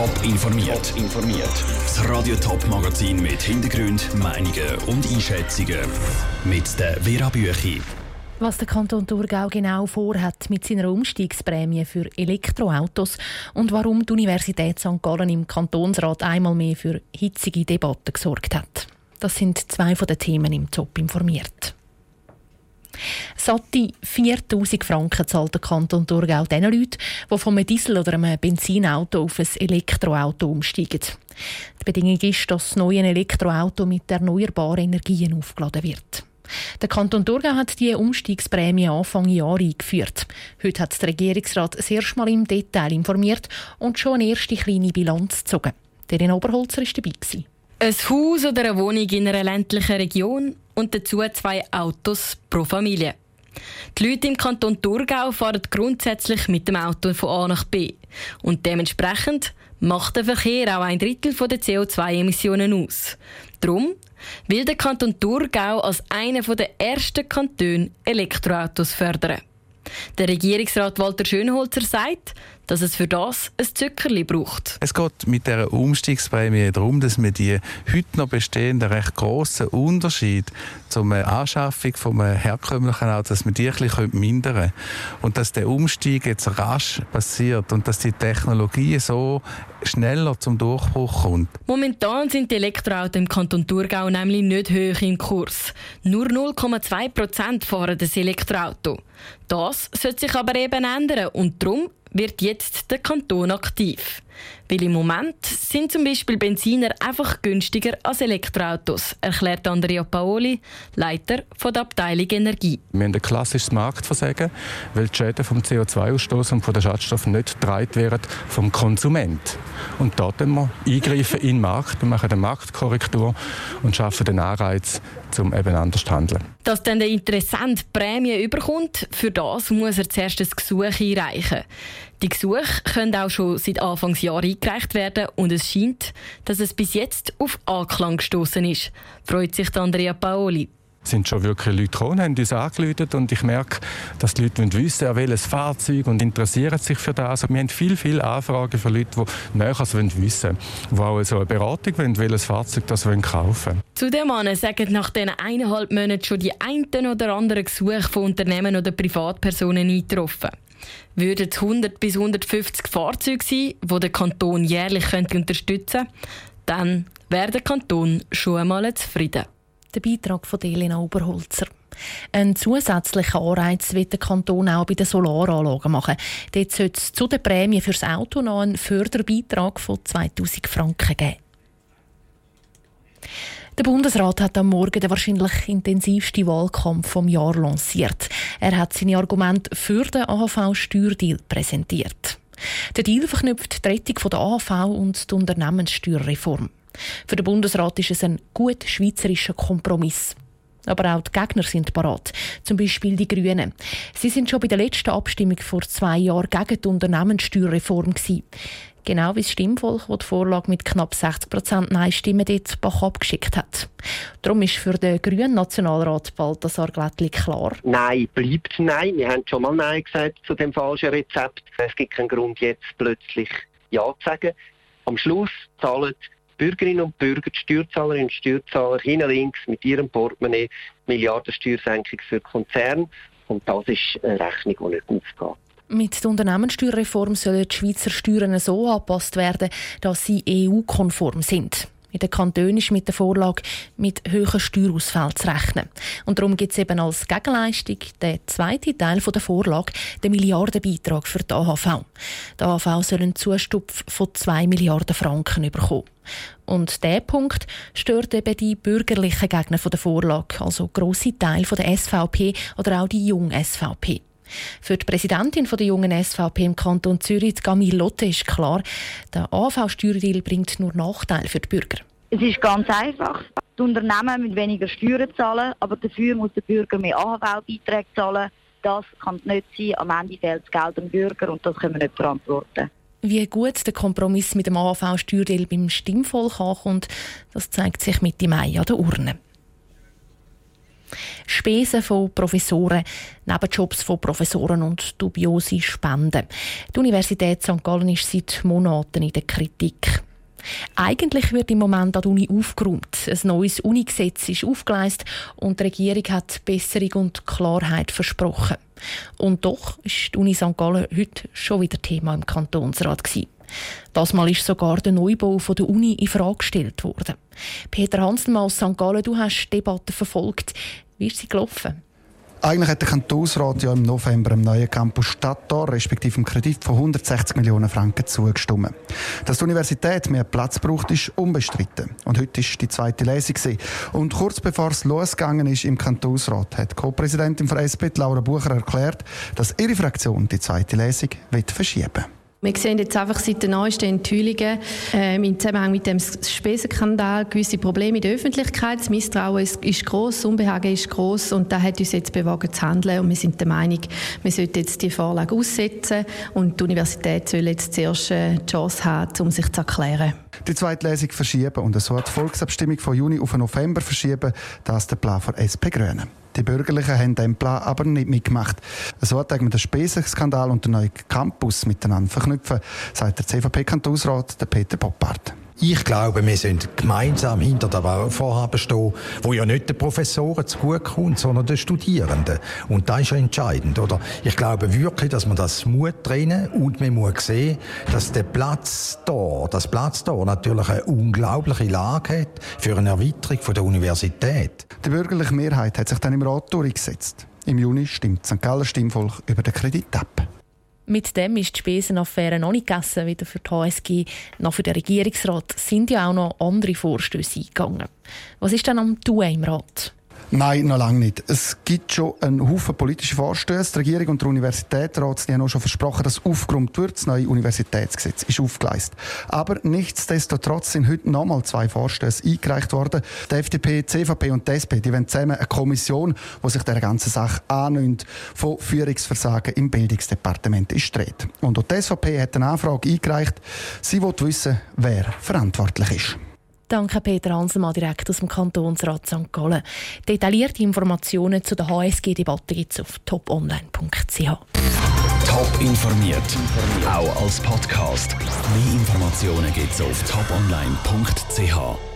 Top informiert. informiert. Das Radio Top Magazin mit Hintergrund, Meinungen und Einschätzungen mit der Vera Büchi. Was der Kanton Thurgau genau vorhat mit seiner Umstiegsprämie für Elektroautos und warum die Universität St. Gallen im Kantonsrat einmal mehr für hitzige Debatten gesorgt hat. Das sind zwei von den Themen im Top informiert. Satte 4000 Franken zahlt der Kanton Thurgau den Leuten, die von einem Diesel- oder einem Benzinauto auf ein Elektroauto umsteigen. Die Bedingung ist, dass das neue Elektroauto mit erneuerbaren Energien aufgeladen wird. Der Kanton Thurgau hat die Umstiegsprämie Anfang Jahr eingeführt. Heute hat der Regierungsrat das erste Mal im Detail informiert und schon eine erste kleine Bilanz gezogen. Der in Oberholzer war dabei. Ein Haus oder eine Wohnung in einer ländlichen Region und dazu zwei Autos pro Familie. Die Leute im Kanton Thurgau fahren grundsätzlich mit dem Auto von A nach B. Und dementsprechend macht der Verkehr auch ein Drittel der CO2-Emissionen aus. Darum will der Kanton Thurgau als einer der ersten Kantone Elektroautos fördern. Der Regierungsrat Walter Schönholzer sagt, dass es für das ein Zuckerli braucht. Es geht mit der Umstiegsprämie darum, dass wir die heute noch bestehenden recht grossen Unterschied zur Anschaffung vom herkömmlichen Auto, dass wir die ein bisschen mindern können. Und dass der Umstieg jetzt rasch passiert und dass die Technologie so schneller zum Durchbruch kommt. Momentan sind die Elektroautos im Kanton Thurgau nämlich nicht hoch im Kurs. Nur 0,2 Prozent fahren das Elektroauto. Das sollte sich aber eben ändern und darum wird jetzt der Kanton aktiv. Weil im Moment sind zum Beispiel Benziner einfach günstiger als Elektroautos, erklärt Andrea Paoli, Leiter von der Abteilung Energie. Wir haben ein klassisches Marktversagen, weil die Schäden vom CO2-Ausstoß und von den Schadstoffen nicht getragen werden vom Konsument. Und da wir eingreifen in den Markt, wir machen eine Marktkorrektur und schaffen den Anreiz, um eben anders zu handeln. Dass dann der Interessent Prämie überkommt, für das muss er zuerst ein Gesuch einreichen. Die Gesuche können auch schon seit Anfangsjahr eingereicht werden und es scheint, dass es bis jetzt auf Anklang gestoßen ist, freut sich Andrea Paoli. Es sind schon wirklich Leute gekommen, haben uns angerufen und ich merke, dass die Leute wissen wollen, welches Fahrzeug und interessieren sich für das. Wir haben viele, viele Anfragen von Leuten, die näher wissen wollen, die auch so eine Beratung wollen, welches Fahrzeug das kaufen wollen. Zu dem Mann sagen nach diesen eineinhalb Monaten schon die einen oder anderen Gesuche von Unternehmen oder Privatpersonen eingetroffen würden es 100 bis 150 Fahrzeuge sein, die der Kanton jährlich unterstützen könnte, dann wäre der Kanton schon einmal zufrieden. Der Beitrag von Elena Oberholzer. Ein zusätzlicher Anreiz wird der Kanton auch bei den Solaranlagen machen. Dort soll es zu der Prämie fürs Auto noch einen Förderbeitrag von 2000 Franken geben. Der Bundesrat hat am Morgen den wahrscheinlich intensivsten Wahlkampf vom Jahr lanciert. Er hat seine Argumente für den AHV-Steuerdeal präsentiert. Der Deal verknüpft die Rettung der AHV und die Unternehmenssteuerreform. Für den Bundesrat ist es ein gut schweizerischer Kompromiss. Aber auch die Gegner sind parat. Zum Beispiel die Grünen. Sie sind schon bei der letzten Abstimmung vor zwei Jahren gegen die Unternehmenssteuerreform gewesen. Genau wie das Stimmvolk, das die Vorlage mit knapp 60% Nein-Stimmen dort Bach abgeschickt hat. Darum ist für den grünen Nationalrat Balthasar Glättli klar. Nein, bleibt Nein. Wir haben schon mal Nein gesagt zu dem falschen Rezept. Es gibt keinen Grund, jetzt plötzlich Ja zu sagen. Am Schluss zahlen Bürgerinnen und Bürger, die Steuerzahlerinnen und Steuerzahler hinten links mit ihrem Portemonnaie Milliardensteuersenkung für Konzerne. Und das ist eine Rechnung, die nicht aufgeht. Mit der Unternehmenssteuerreform sollen die Schweizer Steuern so angepasst werden, dass sie EU-konform sind. In den Kantonen ist mit der Vorlage mit höheren Steuerausfällen zu rechnen. Und darum gibt es eben als Gegenleistung den zweiten Teil der Vorlage, den Milliardenbeitrag für die AHV. Die AHV soll einen Zustupf von 2 Milliarden Franken bekommen. Und dieser Punkt stört eben die bürgerlichen Gegner der Vorlage, also grosse Teile der SVP oder auch die junge SVP. Für die Präsidentin der jungen SVP im Kanton Zürich, Camille Lotte, ist klar, der AV-Steuerdeal bringt nur Nachteile für die Bürger. Es ist ganz einfach. Die Unternehmen müssen weniger Steuern zahlen, aber dafür muss der Bürger mehr AHV-Beiträge zahlen. Das kann nicht sein. Am Ende fehlt das Geld dem Bürger und das können wir nicht verantworten. Wie gut der Kompromiss mit dem AHV-Steuerdeal beim Stimmvolk ankommt, das zeigt sich Mitte Mai an der Urne. Spesen von Professoren, Nebenjobs von Professoren und dubiose Spenden. Die Universität St. Gallen ist seit Monaten in der Kritik. Eigentlich wird im Moment an der Uni aufgeräumt. Ein neues Unigesetz ist aufgeleistet und die Regierung hat Besserung und Klarheit versprochen. Und doch ist die Uni St. Gallen heute schon wieder Thema im Kantonsrat gewesen. Das Mal ist sogar der Neubau der Uni in Frage gestellt worden. Peter Hanselmann aus St. Gallen, du hast die Debatte verfolgt. Wie ist sie gelaufen? Eigentlich hat der Kantonsrat ja im November im neuen Campus Stadttor respektive im Kredit von 160 Millionen Franken zugestimmt. Dass die Universität mehr Platz braucht, ist unbestritten. Und heute ist die zweite Lesung. Und kurz bevor es losgegangen ist im Kantonsrat, hat Co-Präsidentin von SP, Laura Bucher, erklärt, dass ihre Fraktion die zweite Lesung verschieben will. Wir sehen jetzt einfach seit den neuesten Enthüllungen äh, im Zusammenhang mit dem Spesenskandal gewisse Probleme in der Öffentlichkeit. Das Misstrauen ist, ist groß, das Unbehagen ist groß und da hat uns jetzt bewogen zu handeln. Und wir sind der Meinung, wir sollten jetzt die Vorlage aussetzen und die Universität soll jetzt zuerst äh, die Chance haben, um sich zu erklären. Die zweite Lesung verschieben und so die Volksabstimmung von Juni auf November verschieben. Das der Plan von SP Grünen. Die Bürgerlichen haben den Plan aber nicht mitgemacht. So hat man den Spesenskandal und den neuen Campus miteinander verknüpfen, sagt der CVP-Kantonsrat Peter Poppart. Ich glaube, wir sind gemeinsam hinter dem Vorhaben stehen, wo ja nicht den Professoren zugutekommt, sondern den Studierenden. Und das ist ja entscheidend, oder? Ich glaube wirklich, dass man das muss trennen und man muss sehen, dass der Platz da, das Platz da natürlich eine unglaubliche Lage hat für eine Erweiterung der Universität. Die bürgerliche Mehrheit hat sich dann im Rat durchgesetzt. Im Juni stimmt St. Galler Stimmvolk über den Kredit ab. Mit dem ist die Spesenaffäre noch nicht gegessen, weder für die HSG noch für den Regierungsrat. sind ja auch noch andere Vorstöße eingegangen. Was ist denn am Tun im Rat? Nein, noch lange nicht. Es gibt schon einen Haufen politische Vorstöße. Die Regierung und der Universitätsrat haben auch schon versprochen, dass aufgeräumt wird. Das neue Universitätsgesetz ist aufgeleistet. Aber nichtsdestotrotz sind heute nochmal zwei Vorstöße eingereicht worden. Die FDP, die CVP und die SP die wollen zusammen eine Kommission, die sich der ganzen Sache annimmt, von Führungsversagen im Bildungsdepartement ist dreht. Und auch die SVP hat eine Anfrage eingereicht. Sie will wissen, wer verantwortlich ist. Danke Peter Hanselmann, direkt aus dem Kantonsrat St. Gallen. Detaillierte Informationen zu der HSG-Debatte gibt es auf toponline.ch. Top informiert, auch als Podcast. Mehr Informationen gibt es auf toponline.ch.